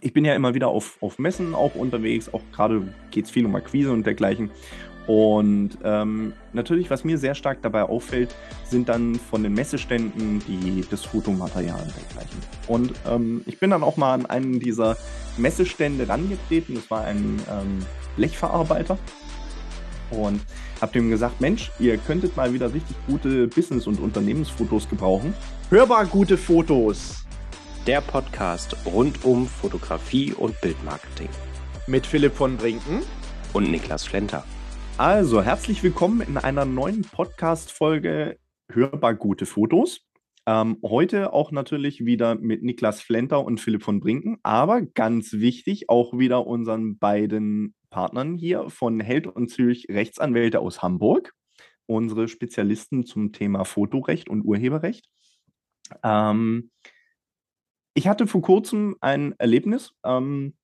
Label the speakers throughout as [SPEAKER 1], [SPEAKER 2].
[SPEAKER 1] ich bin ja immer wieder auf, auf Messen auch unterwegs, auch gerade geht es viel um Akquise und dergleichen. Und ähm, natürlich, was mir sehr stark dabei auffällt, sind dann von den Messeständen die, das Fotomaterial und dergleichen. Und ähm, ich bin dann auch mal an einen dieser Messestände rangetreten. Das war ein ähm, Blechverarbeiter. Und habe dem gesagt, Mensch, ihr könntet mal wieder richtig gute Business- und Unternehmensfotos gebrauchen.
[SPEAKER 2] Hörbar gute Fotos.
[SPEAKER 3] Der Podcast rund um Fotografie und Bildmarketing.
[SPEAKER 2] Mit Philipp von Brinken
[SPEAKER 3] und Niklas Flenter.
[SPEAKER 1] Also, herzlich willkommen in einer neuen Podcast-Folge Hörbar gute Fotos. Ähm, heute auch natürlich wieder mit Niklas Flenter und Philipp von Brinken, aber ganz wichtig, auch wieder unseren beiden Partnern hier von Held und Zürich Rechtsanwälte aus Hamburg, unsere Spezialisten zum Thema Fotorecht und Urheberrecht. Ähm, ich hatte vor kurzem ein Erlebnis. Ähm,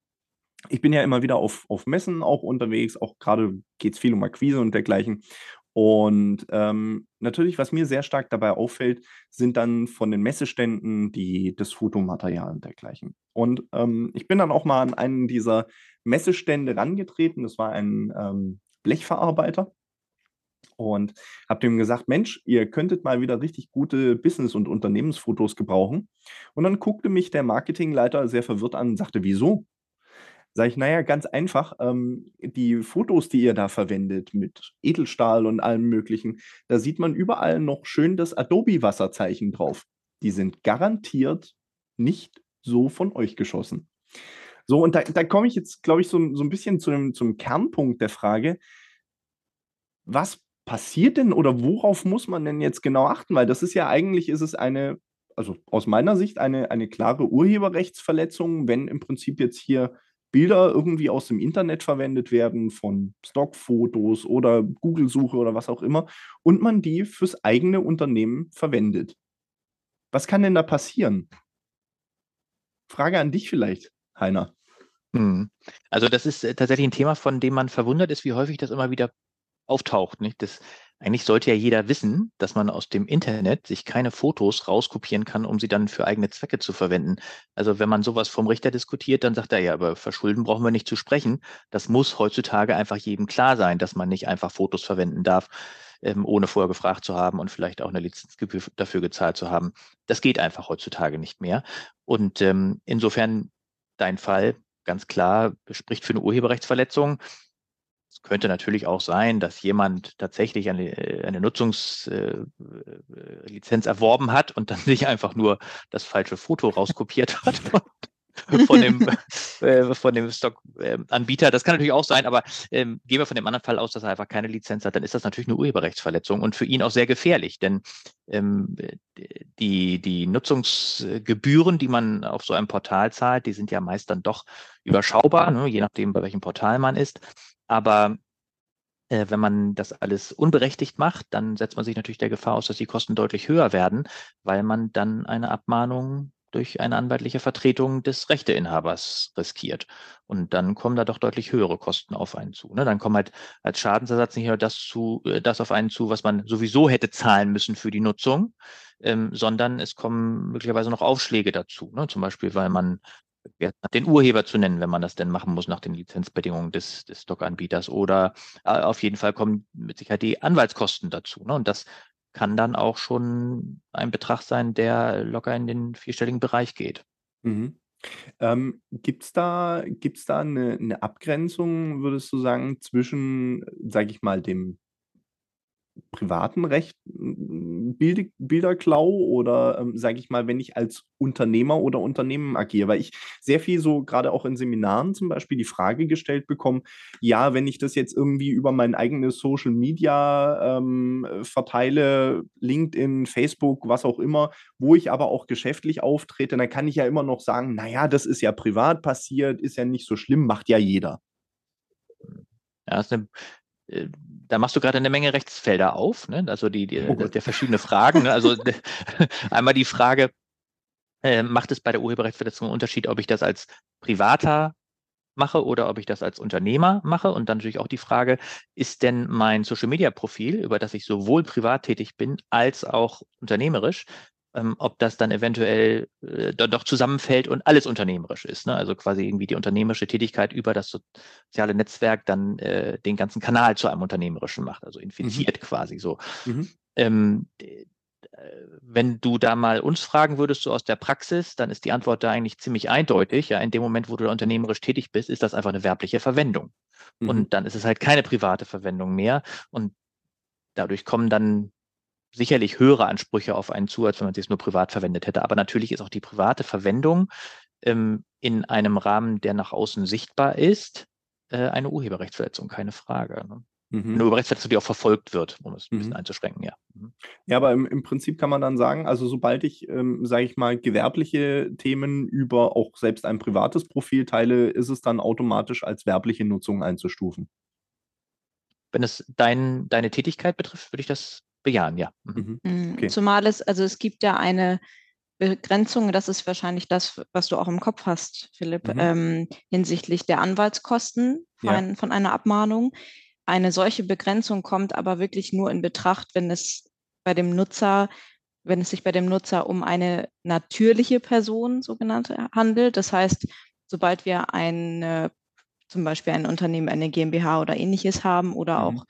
[SPEAKER 1] ich bin ja immer wieder auf, auf Messen auch unterwegs, auch gerade geht es viel um Akquise und dergleichen. Und ähm, natürlich, was mir sehr stark dabei auffällt, sind dann von den Messeständen die, das Fotomaterial und dergleichen. Und ähm, ich bin dann auch mal an einen dieser Messestände rangetreten. Das war ein ähm, Blechverarbeiter. Und habe dem gesagt, Mensch, ihr könntet mal wieder richtig gute Business- und Unternehmensfotos gebrauchen. Und dann guckte mich der Marketingleiter sehr verwirrt an und sagte, wieso? Sag ich, naja, ganz einfach, ähm, die Fotos, die ihr da verwendet mit Edelstahl und allem Möglichen, da sieht man überall noch schön das Adobe-Wasserzeichen drauf. Die sind garantiert nicht so von euch geschossen. So, und da, da komme ich jetzt, glaube ich, so, so ein bisschen zu dem, zum Kernpunkt der Frage. Was passiert denn oder worauf muss man denn jetzt genau achten? Weil das ist ja eigentlich, ist es eine, also aus meiner Sicht eine, eine klare Urheberrechtsverletzung, wenn im Prinzip jetzt hier Bilder irgendwie aus dem Internet verwendet werden, von Stockfotos oder Google-Suche oder was auch immer, und man die fürs eigene Unternehmen verwendet. Was kann denn da passieren? Frage an dich vielleicht, Heiner.
[SPEAKER 4] Hm. Also das ist äh, tatsächlich ein Thema, von dem man verwundert ist, wie häufig das immer wieder auftaucht. Nicht? Das, eigentlich sollte ja jeder wissen, dass man aus dem Internet sich keine Fotos rauskopieren kann, um sie dann für eigene Zwecke zu verwenden. Also wenn man sowas vom Richter diskutiert, dann sagt er ja, aber verschulden brauchen wir nicht zu sprechen. Das muss heutzutage einfach jedem klar sein, dass man nicht einfach Fotos verwenden darf, ähm, ohne vorher gefragt zu haben und vielleicht auch eine Lizenzgebühr dafür gezahlt zu haben. Das geht einfach heutzutage nicht mehr. Und ähm, insofern dein Fall ganz klar spricht für eine Urheberrechtsverletzung. Es könnte natürlich auch sein, dass jemand tatsächlich eine, äh, eine Nutzungslizenz äh, erworben hat und dann sich einfach nur das falsche Foto rauskopiert hat von dem, äh, von dem Stock-Anbieter. das kann natürlich auch sein, aber ähm, gehen wir von dem anderen Fall aus, dass er einfach keine Lizenz hat, dann ist das natürlich eine Urheberrechtsverletzung und für ihn auch sehr gefährlich, denn ähm, die, die Nutzungsgebühren, die man auf so einem Portal zahlt, die sind ja meist dann doch überschaubar, ne, je nachdem, bei welchem Portal man ist. Aber äh, wenn man das alles unberechtigt macht, dann setzt man sich natürlich der Gefahr aus, dass die Kosten deutlich höher werden, weil man dann eine Abmahnung durch eine anwaltliche Vertretung des Rechteinhabers riskiert. Und dann kommen da doch deutlich höhere Kosten auf einen zu. Ne? Dann kommen halt als Schadensersatz nicht nur das, zu, äh, das auf einen zu, was man sowieso hätte zahlen müssen für die Nutzung, ähm, sondern es kommen möglicherweise noch Aufschläge dazu. Ne? Zum Beispiel, weil man den Urheber zu nennen, wenn man das denn machen muss nach den Lizenzbedingungen des, des Stock-Anbieters. Oder äh, auf jeden Fall kommen mit Sicherheit die Anwaltskosten dazu. Ne? Und das kann dann auch schon ein Betrag sein, der locker in den vierstelligen Bereich geht.
[SPEAKER 1] Mhm. Ähm, Gibt es da, gibt's da eine, eine Abgrenzung, würdest du sagen, zwischen, sage ich mal, dem privaten Recht Bild, Bilderklau oder ähm, sage ich mal, wenn ich als Unternehmer oder Unternehmen agiere, weil ich sehr viel so gerade auch in Seminaren zum Beispiel die Frage gestellt bekomme, ja, wenn ich das jetzt irgendwie über mein eigenes Social Media ähm, verteile, LinkedIn, Facebook, was auch immer, wo ich aber auch geschäftlich auftrete, dann kann ich ja immer noch sagen, naja, das ist ja privat passiert, ist ja nicht so schlimm, macht ja jeder.
[SPEAKER 4] Ja, ist eine da machst du gerade eine Menge Rechtsfelder auf, ne? also die, die oh der verschiedene Fragen. Ne? Also einmal die Frage, äh, macht es bei der Urheberrechtsverletzung einen Unterschied, ob ich das als Privater mache oder ob ich das als Unternehmer mache? Und dann natürlich auch die Frage, ist denn mein Social-Media-Profil, über das ich sowohl privat tätig bin als auch unternehmerisch, ob das dann eventuell äh, doch zusammenfällt und alles unternehmerisch ist. Ne? Also quasi irgendwie die unternehmerische Tätigkeit über das soziale Netzwerk dann äh, den ganzen Kanal zu einem unternehmerischen macht, also infiziert mhm. quasi so. Mhm. Ähm, wenn du da mal uns fragen würdest, so aus der Praxis, dann ist die Antwort da eigentlich ziemlich eindeutig. Ja, in dem Moment, wo du da unternehmerisch tätig bist, ist das einfach eine werbliche Verwendung. Mhm. Und dann ist es halt keine private Verwendung mehr. Und dadurch kommen dann sicherlich höhere Ansprüche auf einen zu, als wenn man es nur privat verwendet hätte. Aber natürlich ist auch die private Verwendung ähm, in einem Rahmen, der nach außen sichtbar ist, äh, eine Urheberrechtsverletzung, keine Frage. Ne? Mhm. Eine Urheberrechtsverletzung, die auch verfolgt wird, um es ein bisschen mhm. einzuschränken, ja.
[SPEAKER 1] Mhm. Ja, aber im, im, Prinzip kann man dann sagen, also sobald ich, ähm, sage ich mal, gewerbliche Themen über auch selbst ein privates Profil teile, ist es dann automatisch als werbliche Nutzung einzustufen.
[SPEAKER 4] Wenn es dein, deine Tätigkeit betrifft, würde ich das bejahen, ja. Mhm.
[SPEAKER 5] mhm. mhm. Okay. Zumal es, also es gibt ja eine Begrenzung, das ist wahrscheinlich das, was du auch im Kopf hast, Philipp, mhm. ähm, hinsichtlich der Anwaltskosten von, ja. von, einer Abmahnung. Eine solche Begrenzung kommt aber wirklich nur in Betracht, wenn es bei dem Nutzer, wenn es sich bei dem Nutzer um eine natürliche Person sogenannte handelt. Das heißt, sobald wir eine, zum Beispiel ein Unternehmen, eine GmbH oder ähnliches haben oder mhm. auch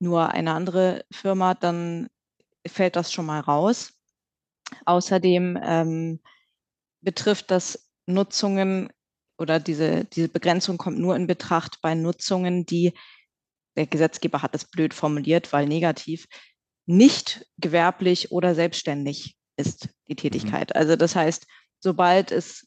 [SPEAKER 5] nur eine andere Firma, dann fällt das schon mal raus. Außerdem ähm, betrifft das Nutzungen oder diese, diese Begrenzung kommt nur in Betracht bei Nutzungen, die der Gesetzgeber hat es blöd formuliert, weil negativ nicht gewerblich oder selbstständig ist die mhm. Tätigkeit. Mhm. Also das heißt, sobald es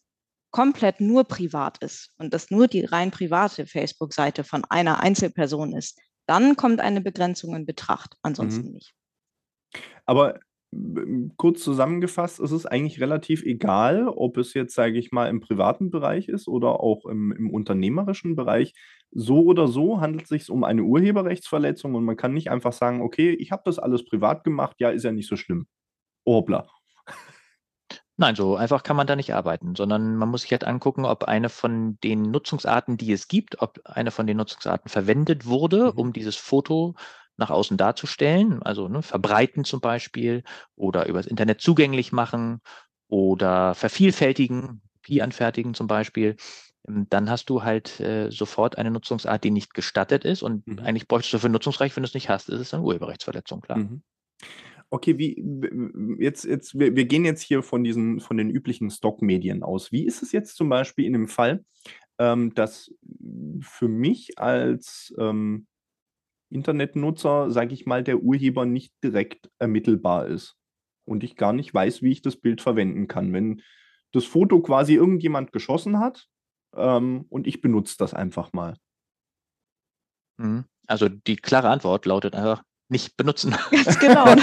[SPEAKER 5] komplett nur privat ist und das nur die rein private Facebook-Seite von einer Einzelperson ist, dann kommt eine Begrenzung in Betracht, ansonsten mhm. nicht.
[SPEAKER 1] Aber kurz zusammengefasst, ist es eigentlich relativ egal, ob es jetzt, sage ich mal, im privaten Bereich ist oder auch im, im unternehmerischen Bereich. So oder so handelt es sich um eine Urheberrechtsverletzung und man kann nicht einfach sagen, okay, ich habe das alles privat gemacht, ja, ist ja nicht so schlimm. Hoppla.
[SPEAKER 4] Nein, so einfach kann man da nicht arbeiten, sondern man muss sich halt angucken, ob eine von den Nutzungsarten, die es gibt, ob eine von den Nutzungsarten verwendet wurde, mhm. um dieses Foto nach außen darzustellen, also ne, verbreiten zum Beispiel oder übers Internet zugänglich machen oder vervielfältigen, Kopie anfertigen zum Beispiel. Ähm, dann hast du halt äh, sofort eine Nutzungsart, die nicht gestattet ist und mhm. eigentlich bräuchtest du für Nutzungsrecht, wenn du es nicht hast, ist es eine Urheberrechtsverletzung, klar. Mhm.
[SPEAKER 1] Okay, wie jetzt, jetzt, wir, wir gehen jetzt hier von diesen, von den üblichen Stockmedien aus. Wie ist es jetzt zum Beispiel in dem Fall, ähm, dass für mich als ähm, Internetnutzer, sage ich mal, der Urheber nicht direkt ermittelbar ist und ich gar nicht weiß, wie ich das Bild verwenden kann. Wenn das Foto quasi irgendjemand geschossen hat ähm, und ich benutze das einfach mal.
[SPEAKER 4] Mhm. Also die klare Antwort lautet einfach, nicht benutzen.
[SPEAKER 5] Ganz genau.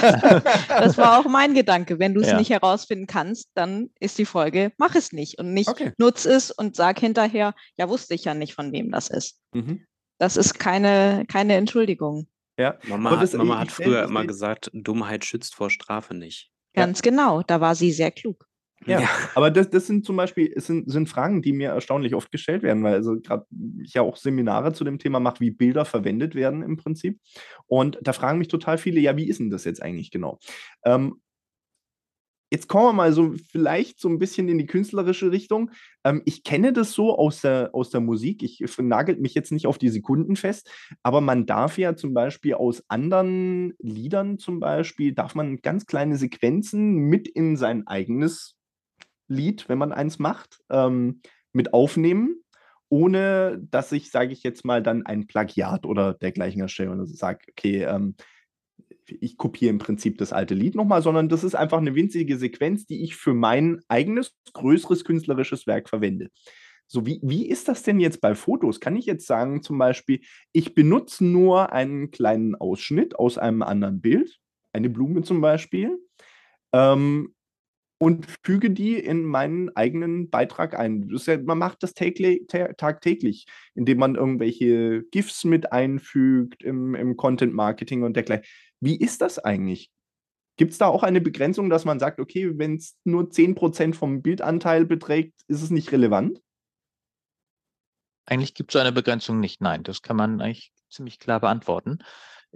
[SPEAKER 5] Das war auch mein Gedanke. Wenn du es ja. nicht herausfinden kannst, dann ist die Folge, mach es nicht und nicht okay. nutz es und sag hinterher, ja, wusste ich ja nicht, von wem das ist. Mhm. Das ist keine, keine Entschuldigung.
[SPEAKER 3] Ja. Mama, hat, Mama hat früher immer gesagt, Dummheit schützt vor Strafe nicht.
[SPEAKER 5] Ganz ja. genau, da war sie sehr klug.
[SPEAKER 1] Ja, ja, aber das, das sind zum Beispiel sind, sind Fragen, die mir erstaunlich oft gestellt werden, weil also gerade ich ja auch Seminare zu dem Thema mache, wie Bilder verwendet werden im Prinzip. Und da fragen mich total viele, ja, wie ist denn das jetzt eigentlich genau? Ähm, Jetzt kommen wir mal so vielleicht so ein bisschen in die künstlerische Richtung. Ähm, ich kenne das so aus der, aus der Musik. Ich nagelt mich jetzt nicht auf die Sekunden fest, aber man darf ja zum Beispiel aus anderen Liedern zum Beispiel, darf man ganz kleine Sequenzen mit in sein eigenes Lied, wenn man eins macht, ähm, mit aufnehmen, ohne dass ich, sage ich jetzt mal, dann ein Plagiat oder dergleichen erstelle und sage, okay, ähm, ich kopiere im Prinzip das alte Lied nochmal, sondern das ist einfach eine winzige Sequenz, die ich für mein eigenes, größeres künstlerisches Werk verwende. So, wie, wie ist das denn jetzt bei Fotos? Kann ich jetzt sagen, zum Beispiel, ich benutze nur einen kleinen Ausschnitt aus einem anderen Bild, eine Blume zum Beispiel, ähm, und füge die in meinen eigenen Beitrag ein. Ja, man macht das tagtäglich, indem man irgendwelche GIFs mit einfügt im, im Content Marketing und dergleichen. Wie ist das eigentlich? Gibt es da auch eine Begrenzung, dass man sagt, okay, wenn es nur 10% vom Bildanteil beträgt, ist es nicht relevant?
[SPEAKER 4] Eigentlich gibt es so eine Begrenzung nicht. Nein, das kann man eigentlich ziemlich klar beantworten.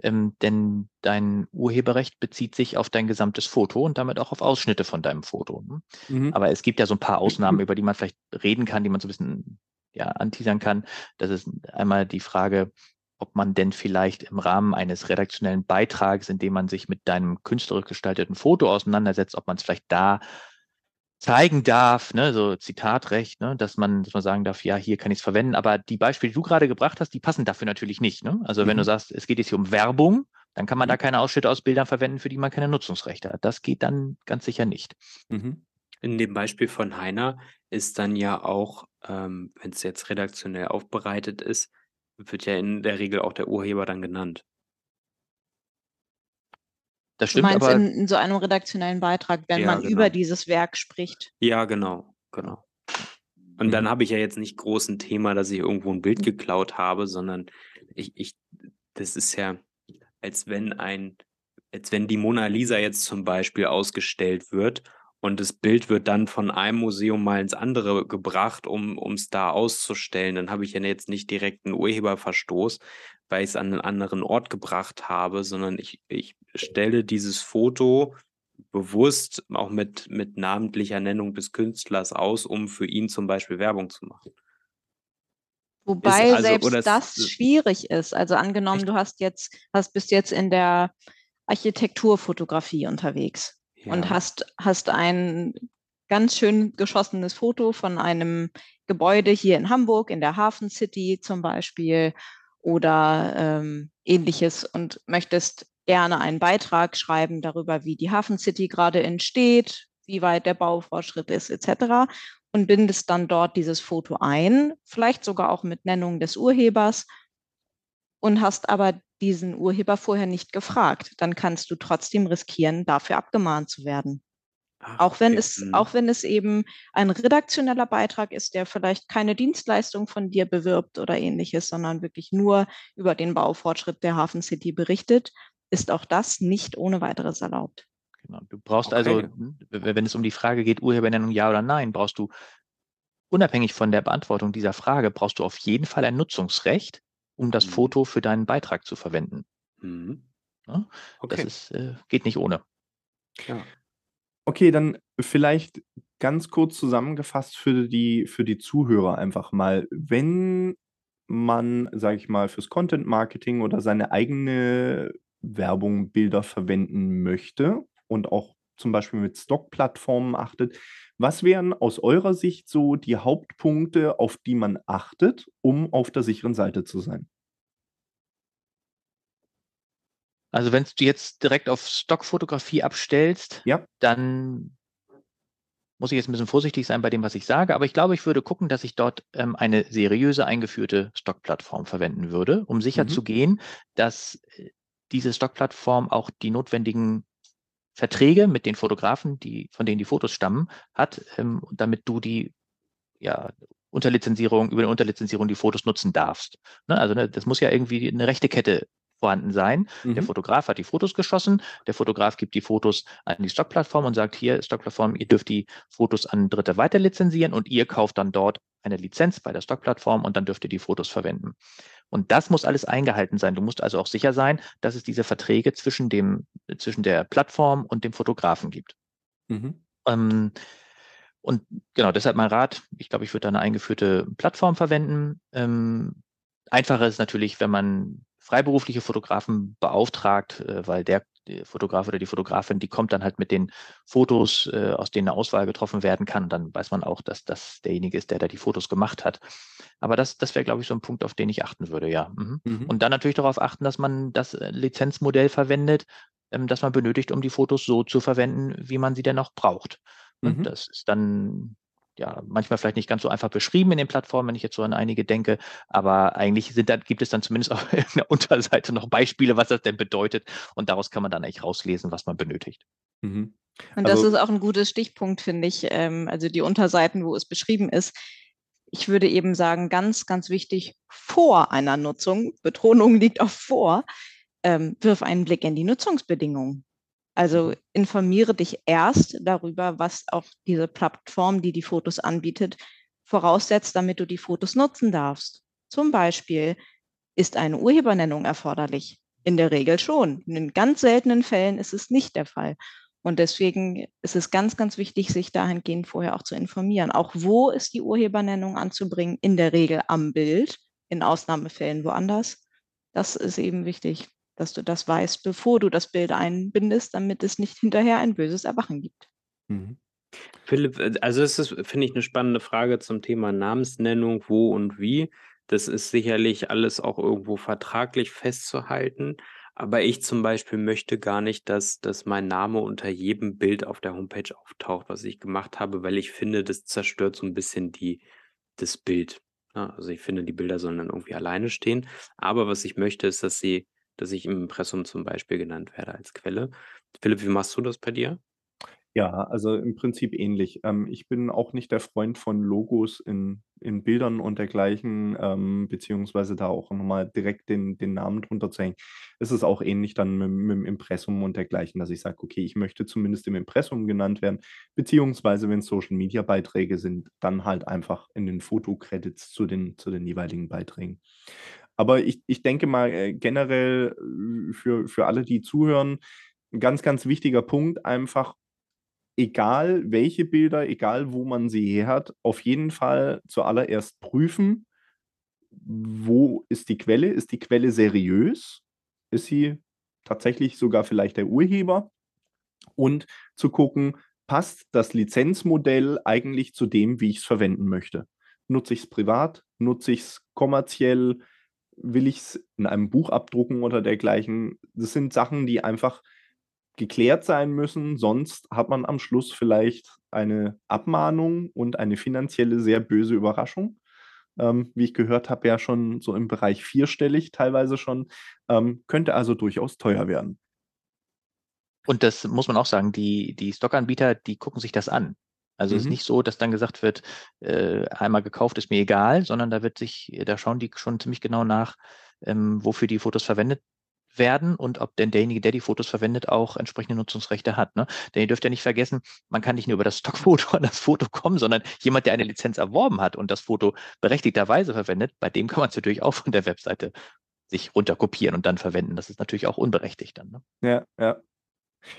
[SPEAKER 4] Ähm, denn dein Urheberrecht bezieht sich auf dein gesamtes Foto und damit auch auf Ausschnitte von deinem Foto. Ne? Mhm. Aber es gibt ja so ein paar Ausnahmen, über die man vielleicht reden kann, die man so ein bisschen ja, anteasern kann. Das ist einmal die Frage, ob man denn vielleicht im Rahmen eines redaktionellen Beitrags, in dem man sich mit deinem künstlerisch gestalteten Foto auseinandersetzt, ob man es vielleicht da zeigen darf, ne, so Zitatrecht, ne, dass man, dass man sagen darf, ja, hier kann ich es verwenden. Aber die Beispiele, die du gerade gebracht hast, die passen dafür natürlich nicht. Ne? Also mhm. wenn du mhm. sagst, es geht jetzt hier um Werbung, dann kann man da mhm. keine Ausschnitte aus Bildern verwenden, für die man keine Nutzungsrechte hat. Das geht dann ganz sicher nicht.
[SPEAKER 3] Mhm. In dem Beispiel von Heiner ist dann ja auch, ähm, wenn es jetzt redaktionell aufbereitet ist, wird ja in der Regel auch der Urheber dann genannt.
[SPEAKER 5] Das stimmt, du meinst aber in, in so einem redaktionellen Beitrag, wenn ja, man genau. über dieses Werk spricht.
[SPEAKER 3] Ja, genau, genau. Und mhm. dann habe ich ja jetzt nicht groß ein Thema, dass ich irgendwo ein Bild geklaut habe, sondern ich, ich, das ist ja, als wenn ein, als wenn die Mona Lisa jetzt zum Beispiel ausgestellt wird und das Bild wird dann von einem Museum mal ins andere gebracht, um es da auszustellen. Dann habe ich ja jetzt nicht direkt einen Urheberverstoß, weil ich es an einen anderen Ort gebracht habe, sondern ich, ich stelle dieses Foto bewusst auch mit, mit namentlicher Nennung des Künstlers aus, um für ihn zum Beispiel Werbung zu machen.
[SPEAKER 5] Wobei also, selbst das schwierig ist. Also angenommen, echt? du hast jetzt, hast bist jetzt in der Architekturfotografie unterwegs ja. und hast, hast ein ganz schön geschossenes Foto von einem Gebäude hier in Hamburg, in der Hafen City zum Beispiel oder ähm, ähnliches und möchtest gerne einen Beitrag schreiben darüber, wie die Hafen City gerade entsteht, wie weit der Baufortschritt ist, etc. Und bindest dann dort dieses Foto ein, vielleicht sogar auch mit Nennung des Urhebers und hast aber diesen Urheber vorher nicht gefragt. Dann kannst du trotzdem riskieren, dafür abgemahnt zu werden. Ach, auch, wenn okay. es, mhm. auch wenn es eben ein redaktioneller Beitrag ist, der vielleicht keine Dienstleistung von dir bewirbt oder ähnliches, sondern wirklich nur über den Baufortschritt der Hafen City berichtet, ist auch das nicht ohne weiteres erlaubt.
[SPEAKER 4] Genau. Du brauchst okay. also, wenn es um die Frage geht, Urhebernennung ja oder nein, brauchst du unabhängig von der Beantwortung dieser Frage, brauchst du auf jeden Fall ein Nutzungsrecht, um das mhm. Foto für deinen Beitrag zu verwenden. Mhm. Ja? Okay. Das ist, äh, geht nicht ohne.
[SPEAKER 1] Ja. Okay, dann vielleicht ganz kurz zusammengefasst für die, für die Zuhörer einfach mal. Wenn man, sage ich mal, fürs Content Marketing oder seine eigene Werbung, Bilder verwenden möchte und auch zum Beispiel mit Stock-Plattformen achtet, was wären aus eurer Sicht so die Hauptpunkte, auf die man achtet, um auf der sicheren Seite zu sein?
[SPEAKER 4] Also wenn du jetzt direkt auf Stockfotografie abstellst,
[SPEAKER 1] ja.
[SPEAKER 4] dann muss ich jetzt ein bisschen vorsichtig sein bei dem, was ich sage, aber ich glaube, ich würde gucken, dass ich dort ähm, eine seriöse eingeführte Stockplattform verwenden würde, um sicher mhm. zu gehen, dass äh, diese Stockplattform auch die notwendigen Verträge mit den Fotografen, die, von denen die Fotos stammen, hat, ähm, damit du die ja, Unterlizenzierung, über eine Unterlizenzierung die Fotos nutzen darfst. Ne? Also ne, das muss ja irgendwie eine rechte Kette vorhanden sein. Mhm. Der Fotograf hat die Fotos geschossen, der Fotograf gibt die Fotos an die Stockplattform und sagt, hier, Stockplattform, ihr dürft die Fotos an Dritte weiter lizenzieren und ihr kauft dann dort eine Lizenz bei der Stockplattform und dann dürft ihr die Fotos verwenden. Und das muss alles eingehalten sein. Du musst also auch sicher sein, dass es diese Verträge zwischen, dem, zwischen der Plattform und dem Fotografen gibt. Mhm. Ähm, und genau, deshalb mein Rat, ich glaube, ich würde da eine eingeführte Plattform verwenden. Ähm, einfacher ist natürlich, wenn man freiberufliche Fotografen beauftragt, äh, weil der Fotograf oder die Fotografin, die kommt dann halt mit den Fotos, äh, aus denen eine Auswahl getroffen werden kann. Dann weiß man auch, dass das derjenige ist, der da die Fotos gemacht hat. Aber das, das wäre, glaube ich, so ein Punkt, auf den ich achten würde, ja. Mhm. Mhm. Und dann natürlich darauf achten, dass man das äh, Lizenzmodell verwendet, ähm, das man benötigt, um die Fotos so zu verwenden, wie man sie denn auch braucht. Mhm. Das ist dann ja, manchmal vielleicht nicht ganz so einfach beschrieben in den Plattformen, wenn ich jetzt so an einige denke, aber eigentlich sind dann, gibt es dann zumindest auf der Unterseite noch Beispiele, was das denn bedeutet und daraus kann man dann eigentlich rauslesen, was man benötigt.
[SPEAKER 5] Mhm. Und also, das ist auch ein gutes Stichpunkt, finde ich, ähm, also die Unterseiten, wo es beschrieben ist. Ich würde eben sagen, ganz, ganz wichtig, vor einer Nutzung, Betonung liegt auf vor, ähm, wirf einen Blick in die Nutzungsbedingungen. Also mhm. informiere dich erst darüber, was auch diese Plattform, die die Fotos anbietet, voraussetzt, damit du die Fotos nutzen darfst. Zum Beispiel ist eine Urhebernennung erforderlich. In der Regel schon. In ganz seltenen Fällen ist es nicht der Fall. Und deswegen ist es ganz, ganz wichtig, sich dahingehend vorher auch zu informieren. Auch wo ist die Urhebernennung anzubringen? In der Regel am Bild, in Ausnahmefällen woanders. Das ist eben wichtig, dass du das weißt, bevor du das Bild einbindest, damit es nicht hinterher ein böses Erwachen gibt.
[SPEAKER 3] Mhm. Philipp, äh, also das ist, finde ich, eine spannende Frage zum Thema Namensnennung, wo und wie. Das ist sicherlich alles auch irgendwo vertraglich festzuhalten. Aber ich zum Beispiel möchte gar nicht, dass, dass mein Name unter jedem Bild auf der Homepage auftaucht, was ich gemacht habe, weil ich finde, das zerstört so ein bisschen die, das Bild. Also ich finde, die Bilder sollen dann irgendwie alleine stehen. Aber was ich möchte, ist, dass sie, dass ich im Impressum zum Beispiel genannt werde als Quelle. Philipp, wie machst du das bei dir?
[SPEAKER 1] Ja, also im Prinzip ähnlich. Ähm, ich bin auch nicht der Freund von Logos in, in Bildern und dergleichen, ähm, beziehungsweise da auch nochmal direkt den, den Namen drunter zu hängen. Es ist auch ähnlich dann mit, mit dem Impressum und dergleichen, dass ich sage, okay, ich möchte zumindest im Impressum genannt werden, beziehungsweise wenn es Social-Media-Beiträge sind, dann halt einfach in den Fotocredits zu den, zu den jeweiligen Beiträgen. Aber ich, ich denke mal äh, generell äh, für, für alle, die zuhören, ein ganz, ganz wichtiger Punkt, einfach egal welche Bilder, egal wo man sie her hat, auf jeden Fall zuallererst prüfen, wo ist die Quelle? Ist die Quelle seriös? Ist sie tatsächlich sogar vielleicht der Urheber? Und zu gucken, passt das Lizenzmodell eigentlich zu dem, wie ich es verwenden möchte? Nutze ich es privat? Nutze ich es kommerziell? Will ich es in einem Buch abdrucken oder dergleichen? Das sind Sachen, die einfach geklärt sein müssen, sonst hat man am Schluss vielleicht eine Abmahnung und eine finanzielle sehr böse Überraschung. Ähm, wie ich gehört habe, ja schon so im Bereich vierstellig teilweise schon, ähm, könnte also durchaus teuer werden.
[SPEAKER 4] Und das muss man auch sagen, die, die Stockanbieter, die gucken sich das an. Also mhm. ist nicht so, dass dann gesagt wird, äh, einmal gekauft ist mir egal, sondern da wird sich, da schauen die schon ziemlich genau nach, ähm, wofür die Fotos verwendet werden und ob denn derjenige, der die Fotos verwendet, auch entsprechende Nutzungsrechte hat. Ne? Denn ihr dürft ja nicht vergessen, man kann nicht nur über das Stockfoto an das Foto kommen, sondern jemand, der eine Lizenz erworben hat und das Foto berechtigterweise verwendet, bei dem kann man es natürlich auch von der Webseite sich runterkopieren und dann verwenden. Das ist natürlich auch unberechtigt dann. Ne?
[SPEAKER 1] Ja, ja.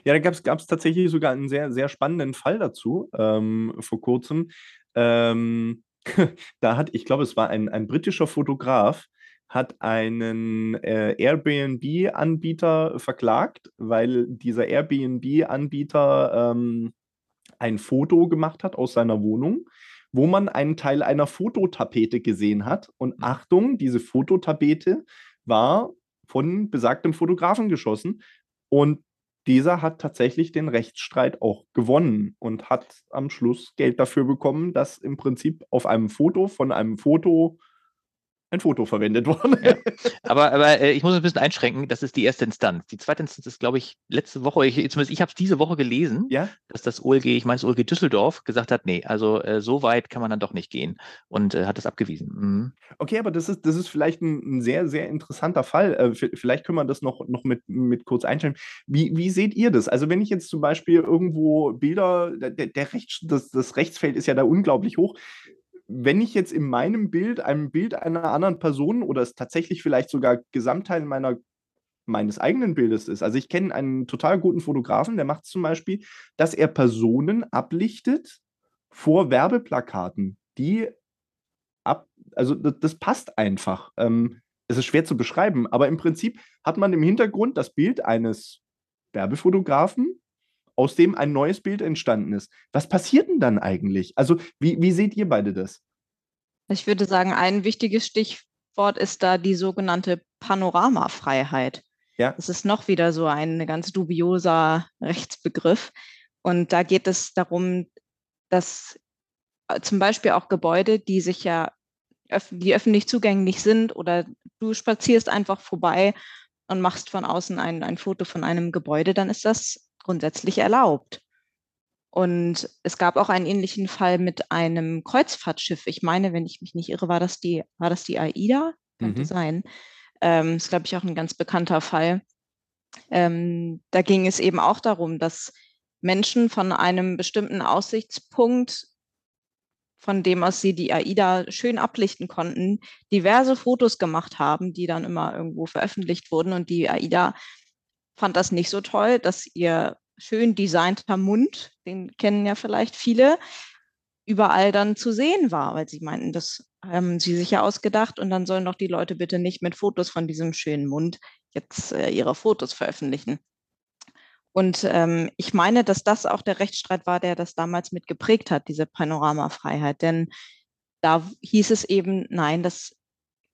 [SPEAKER 1] Ja, da gab es tatsächlich sogar einen sehr, sehr spannenden Fall dazu ähm, vor kurzem. Ähm, da hat, ich glaube, es war ein, ein britischer Fotograf, hat einen äh, Airbnb-Anbieter verklagt, weil dieser Airbnb-Anbieter ähm, ein Foto gemacht hat aus seiner Wohnung, wo man einen Teil einer Fototapete gesehen hat. Und mhm. Achtung, diese Fototapete war von besagtem Fotografen geschossen. Und dieser hat tatsächlich den Rechtsstreit auch gewonnen und hat am Schluss Geld dafür bekommen, dass im Prinzip auf einem Foto von einem Foto ein Foto verwendet worden. Ja.
[SPEAKER 4] Aber, aber äh, ich muss ein bisschen einschränken, das ist die erste Instanz. Die zweite Instanz ist, glaube ich, letzte Woche, ich, zumindest ich habe es diese Woche gelesen, ja? dass das OLG, ich meine das OLG Düsseldorf, gesagt hat, nee, also äh, so weit kann man dann doch nicht gehen und äh, hat das abgewiesen. Mhm.
[SPEAKER 1] Okay, aber das ist, das ist vielleicht ein, ein sehr, sehr interessanter Fall. Äh, vielleicht können wir das noch, noch mit, mit kurz einstellen. Wie, wie seht ihr das? Also wenn ich jetzt zum Beispiel irgendwo Bilder, der, der Rechts, das, das Rechtsfeld ist ja da unglaublich hoch wenn ich jetzt in meinem Bild, einem Bild einer anderen Person oder es tatsächlich vielleicht sogar Gesamtteil meiner, meines eigenen Bildes ist, also ich kenne einen total guten Fotografen, der macht zum Beispiel, dass er Personen ablichtet vor Werbeplakaten, die ab, also das, das passt einfach. Ähm, es ist schwer zu beschreiben, aber im Prinzip hat man im Hintergrund das Bild eines Werbefotografen aus dem ein neues Bild entstanden ist. Was passiert denn dann eigentlich? Also, wie, wie seht ihr beide das?
[SPEAKER 5] Ich würde sagen, ein wichtiges Stichwort ist da die sogenannte Panoramafreiheit. Ja. Das ist noch wieder so ein ganz dubioser Rechtsbegriff. Und da geht es darum, dass äh, zum Beispiel auch Gebäude, die sich ja die öffentlich zugänglich sind oder du spazierst einfach vorbei und machst von außen ein, ein Foto von einem Gebäude, dann ist das grundsätzlich erlaubt. Und es gab auch einen ähnlichen Fall mit einem Kreuzfahrtschiff. Ich meine, wenn ich mich nicht irre, war das die, war das die AIDA? Könnte mhm. sein. Ähm, ist, glaube ich, auch ein ganz bekannter Fall. Ähm, da ging es eben auch darum, dass Menschen von einem bestimmten Aussichtspunkt von dem aus sie die AIDA schön ablichten konnten, diverse Fotos gemacht haben, die dann immer irgendwo veröffentlicht wurden. Und die AIDA fand das nicht so toll, dass ihr schön designter Mund, den kennen ja vielleicht viele, überall dann zu sehen war, weil sie meinten, das haben sie sich ja ausgedacht und dann sollen doch die Leute bitte nicht mit Fotos von diesem schönen Mund jetzt äh, ihre Fotos veröffentlichen. Und ähm, ich meine, dass das auch der Rechtsstreit war, der das damals mit geprägt hat, diese Panoramafreiheit. Denn da hieß es eben, nein, das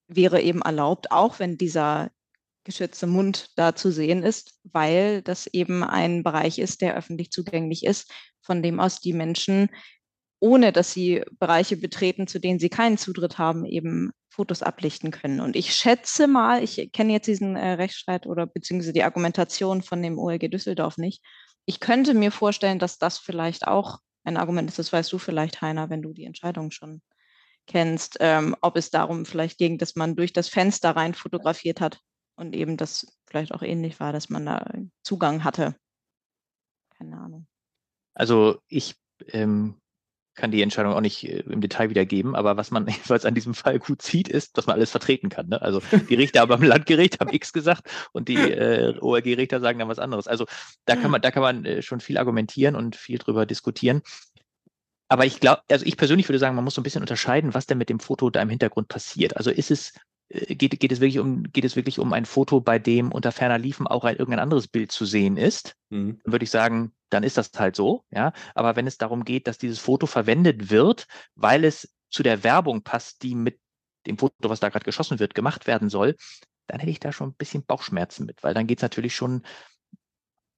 [SPEAKER 5] wäre eben erlaubt, auch wenn dieser geschützte Mund da zu sehen ist, weil das eben ein Bereich ist, der öffentlich zugänglich ist, von dem aus die Menschen, ohne dass sie Bereiche betreten, zu denen sie keinen Zutritt haben, eben Fotos ablichten können. Und ich schätze mal, ich kenne jetzt diesen äh, Rechtsstreit oder beziehungsweise die Argumentation von dem OLG Düsseldorf nicht. Ich könnte mir vorstellen, dass das vielleicht auch ein Argument ist, das weißt du vielleicht, Heiner, wenn du die Entscheidung schon kennst, ähm, ob es darum vielleicht ging, dass man durch das Fenster rein fotografiert hat und eben das vielleicht auch ähnlich war, dass man da Zugang hatte. Keine Ahnung.
[SPEAKER 4] Also ich ähm, kann die Entscheidung auch nicht äh, im Detail wiedergeben, aber was man jedenfalls an diesem Fall gut sieht, ist, dass man alles vertreten kann. Ne? Also die Richter beim Landgericht haben X gesagt und die äh, OLG-Richter sagen dann was anderes. Also da kann man, da kann man äh, schon viel argumentieren und viel drüber diskutieren. Aber ich glaube, also ich persönlich würde sagen, man muss so ein bisschen unterscheiden, was denn mit dem Foto da im Hintergrund passiert. Also ist es geht, geht, es wirklich um, geht es wirklich um ein Foto, bei dem unter ferner Liefen auch ein, irgendein anderes Bild zu sehen ist, mhm. dann würde ich sagen, dann ist das halt so. Ja? Aber wenn es darum geht, dass dieses Foto verwendet wird, weil es zu der Werbung passt, die mit dem Foto, was da gerade geschossen wird, gemacht werden soll, dann hätte ich da schon ein bisschen Bauchschmerzen mit, weil dann geht es natürlich schon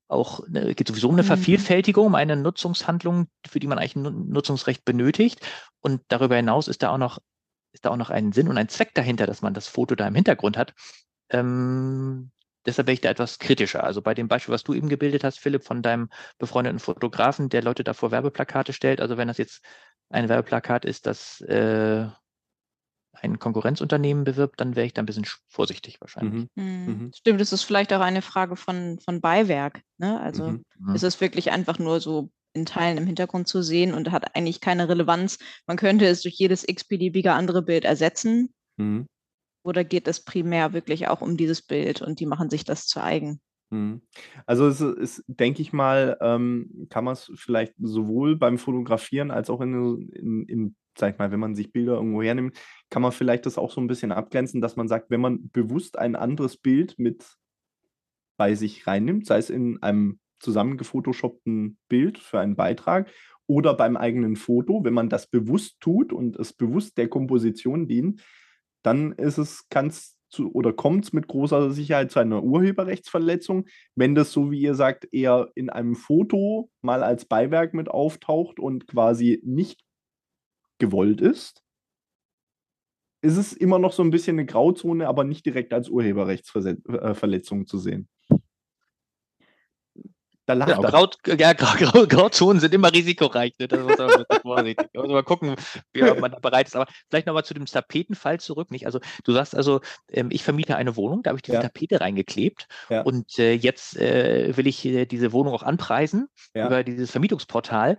[SPEAKER 4] auch, ne, geht sowieso um eine mhm. Vervielfältigung, um eine Nutzungshandlung, für die man eigentlich ein Nutzungsrecht benötigt. Und darüber hinaus ist da auch noch ist da auch noch ein Sinn und ein Zweck dahinter, dass man das Foto da im Hintergrund hat. Ähm, deshalb wäre ich da etwas kritischer. Also bei dem Beispiel, was du eben gebildet hast, Philipp, von deinem befreundeten Fotografen, der Leute davor Werbeplakate stellt. Also wenn das jetzt ein Werbeplakat ist, das äh, ein Konkurrenzunternehmen bewirbt, dann wäre ich da ein bisschen vorsichtig wahrscheinlich.
[SPEAKER 5] Mhm. Mhm. mhm. Stimmt, es ist vielleicht auch eine Frage von, von Beiwerk. Ne? Also mhm. mhm. ist es wirklich einfach nur so in Teilen im Hintergrund zu sehen und hat eigentlich keine Relevanz. Man könnte es durch jedes x-beliebige andere Bild ersetzen. Mhm. Oder geht es primär wirklich auch um dieses Bild und die machen sich das zu eigen?
[SPEAKER 1] Mhm. Also es ist, denke ich mal, ähm, kann man es vielleicht sowohl beim Fotografieren als auch in, in, in, sag ich mal, wenn man sich Bilder irgendwo hernimmt, kann man vielleicht das auch so ein bisschen abgrenzen, dass man sagt, wenn man bewusst ein anderes Bild mit bei sich reinnimmt, sei es in einem zusammengefotoshoppten Bild für einen Beitrag oder beim eigenen Foto, wenn man das bewusst tut und es bewusst der Komposition dient, dann ist es, kann zu, oder kommt es mit großer Sicherheit zu einer Urheberrechtsverletzung. Wenn das, so wie ihr sagt, eher in einem Foto mal als Beiwerk mit auftaucht und quasi nicht gewollt ist, ist es immer noch so ein bisschen eine Grauzone, aber nicht direkt als Urheberrechtsverletzung äh, zu sehen.
[SPEAKER 4] Da lacht genau, Grau, ja, Grau, Grauzonen sind immer risikoreich. Ne? Das muss man vorsichtig. Muss mal gucken, wie man da bereit ist. Aber vielleicht nochmal zu dem Tapetenfall zurück. Nicht? Also du sagst also, ähm, ich vermiete eine Wohnung, da habe ich diese ja. Tapete reingeklebt ja. und äh, jetzt äh, will ich äh, diese Wohnung auch anpreisen ja. über dieses Vermietungsportal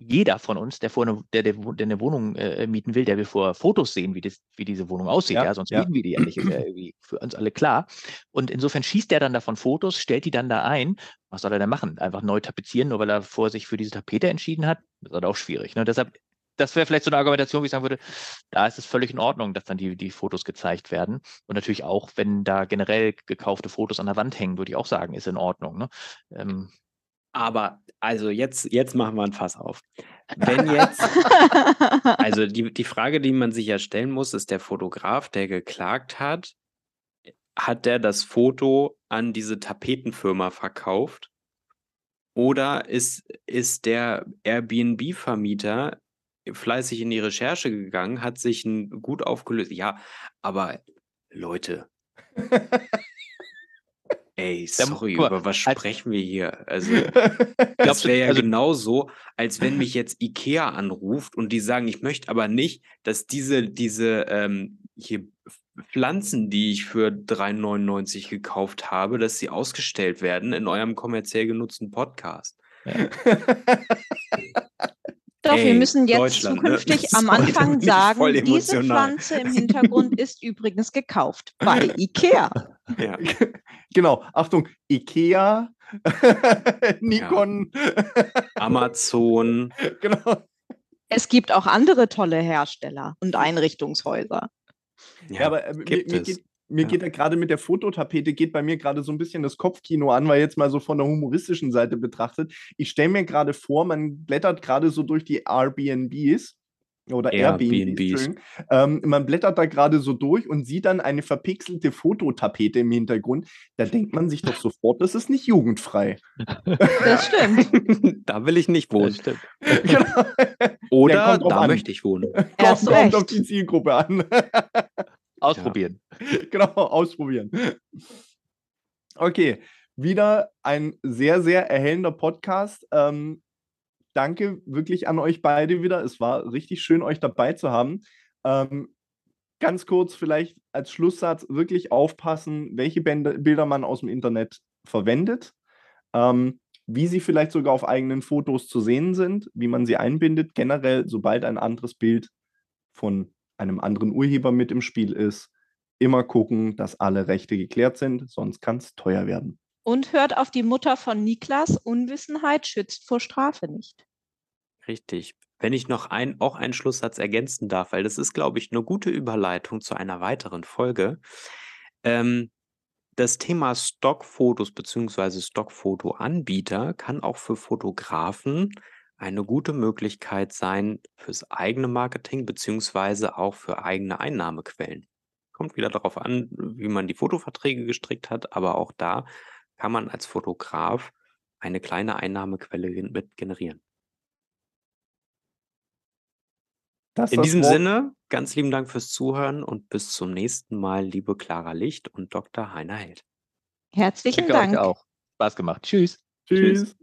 [SPEAKER 4] jeder von uns, der, vor eine, der, der, der eine Wohnung äh, mieten will, der will vor Fotos sehen, wie, das, wie diese Wohnung aussieht. Ja, ja sonst ja. mieten wir die ja nicht. Ist ja irgendwie für uns alle klar. Und insofern schießt er dann davon Fotos, stellt die dann da ein. Was soll er denn machen? Einfach neu tapezieren, nur weil er vor sich für diese Tapete entschieden hat? Das ist halt auch schwierig. Ne? Deshalb, das wäre vielleicht so eine Argumentation, wie ich sagen würde, da ist es völlig in Ordnung, dass dann die, die Fotos gezeigt werden. Und natürlich auch, wenn da generell gekaufte Fotos an der Wand hängen, würde ich auch sagen, ist in Ordnung. Ne? Ähm,
[SPEAKER 3] aber also jetzt, jetzt machen wir ein Fass auf. Wenn jetzt, also die, die Frage, die man sich ja stellen muss, ist der Fotograf, der geklagt hat, hat der das Foto an diese Tapetenfirma verkauft? Oder ist, ist der Airbnb-Vermieter fleißig in die Recherche gegangen, hat sich ein gut aufgelöst? Ja, aber Leute, Ey, sorry, mal, über was sprechen wir hier? Also, das wäre ja also, genauso, als wenn mich jetzt Ikea anruft und die sagen, ich möchte aber nicht, dass diese, diese ähm, hier Pflanzen, die ich für 3,99 gekauft habe, dass sie ausgestellt werden in eurem kommerziell genutzten Podcast. Ja.
[SPEAKER 5] Doch, wir
[SPEAKER 3] Ey,
[SPEAKER 5] müssen jetzt
[SPEAKER 3] ne?
[SPEAKER 5] zukünftig
[SPEAKER 3] Das
[SPEAKER 5] am Anfang sagen, diese. Pflanze im Hintergrund ist übrigens gekauft bei Ikea.
[SPEAKER 3] Ja.
[SPEAKER 1] Genau, Achtung, Ikea, Nikon,
[SPEAKER 3] Amazon.
[SPEAKER 1] genau.
[SPEAKER 5] Es gibt auch andere tolle Hersteller und Einrichtungshäuser.
[SPEAKER 1] Ja, aber äh, mir,
[SPEAKER 3] gibt
[SPEAKER 1] mir
[SPEAKER 3] es.
[SPEAKER 1] geht, mir
[SPEAKER 3] Ja.
[SPEAKER 1] geht ja gerade mit der Fototapete, geht bei mir gerade so ein bisschen das Kopfkino an, weil jetzt mal so von der humoristischen Seite betrachtet. Ich stelle mir gerade vor, man blättert gerade so durch die Airbnbs oder Airbnbs.
[SPEAKER 3] Airbnbs.
[SPEAKER 1] Ähm, man blättert da gerade so durch und sieht dann eine verpixelte Fototapete im Hintergrund. Da denkt man sich doch sofort, das ist nicht jugendfrei.
[SPEAKER 5] Das stimmt.
[SPEAKER 3] da will ich nicht
[SPEAKER 4] Das
[SPEAKER 3] wohnen.
[SPEAKER 4] stimmt.
[SPEAKER 1] genau.
[SPEAKER 3] Oder da
[SPEAKER 1] an.
[SPEAKER 3] möchte ich wohnen.
[SPEAKER 1] Kommt, kommt auf die Zielgruppe an.
[SPEAKER 4] Ausprobieren.
[SPEAKER 1] genau, ausprobieren. Okay, wieder ein sehr, sehr erhellender Podcast. Ähm, danke wirklich an euch beide wieder. Es war richtig schön, euch dabei zu haben. Ähm, ganz kurz vielleicht als Schlusssatz wirklich aufpassen, welche Bände, Bilder man aus dem Internet verwendet, ähm, wie sie vielleicht sogar auf eigenen Fotos zu sehen sind, wie man sie einbindet. Generell, sobald ein anderes Bild von einem anderen Urheber mit im Spiel ist, immer gucken, dass alle Rechte geklärt sind, sonst kann es teuer werden.
[SPEAKER 5] Und hört auf die Mutter von Niklas, Unwissenheit schützt vor Strafe nicht.
[SPEAKER 3] Richtig. Wenn ich noch ein, auch einen Schlusssatz ergänzen darf, weil das ist, glaube ich, eine gute Überleitung zu einer weiteren Folge. Ähm, das Thema Stockfotos bzw. Stockfotoanbieter kann auch für Fotografen eine gute Möglichkeit sein fürs eigene Marketing beziehungsweise auch für eigene Einnahmequellen. Kommt wieder darauf an, wie man die Fotoverträge gestrickt hat, aber auch da kann man als Fotograf eine kleine Einnahmequelle mit generieren.
[SPEAKER 1] Das
[SPEAKER 3] In diesem
[SPEAKER 1] Wort-
[SPEAKER 3] Sinne, ganz lieben Dank fürs Zuhören und bis zum nächsten Mal, liebe Clara Licht und Dr. Heiner Held.
[SPEAKER 5] Herzlichen
[SPEAKER 4] Danke euch
[SPEAKER 5] Dank.
[SPEAKER 4] auch. Spaß gemacht. Tschüss.
[SPEAKER 1] Tschüss.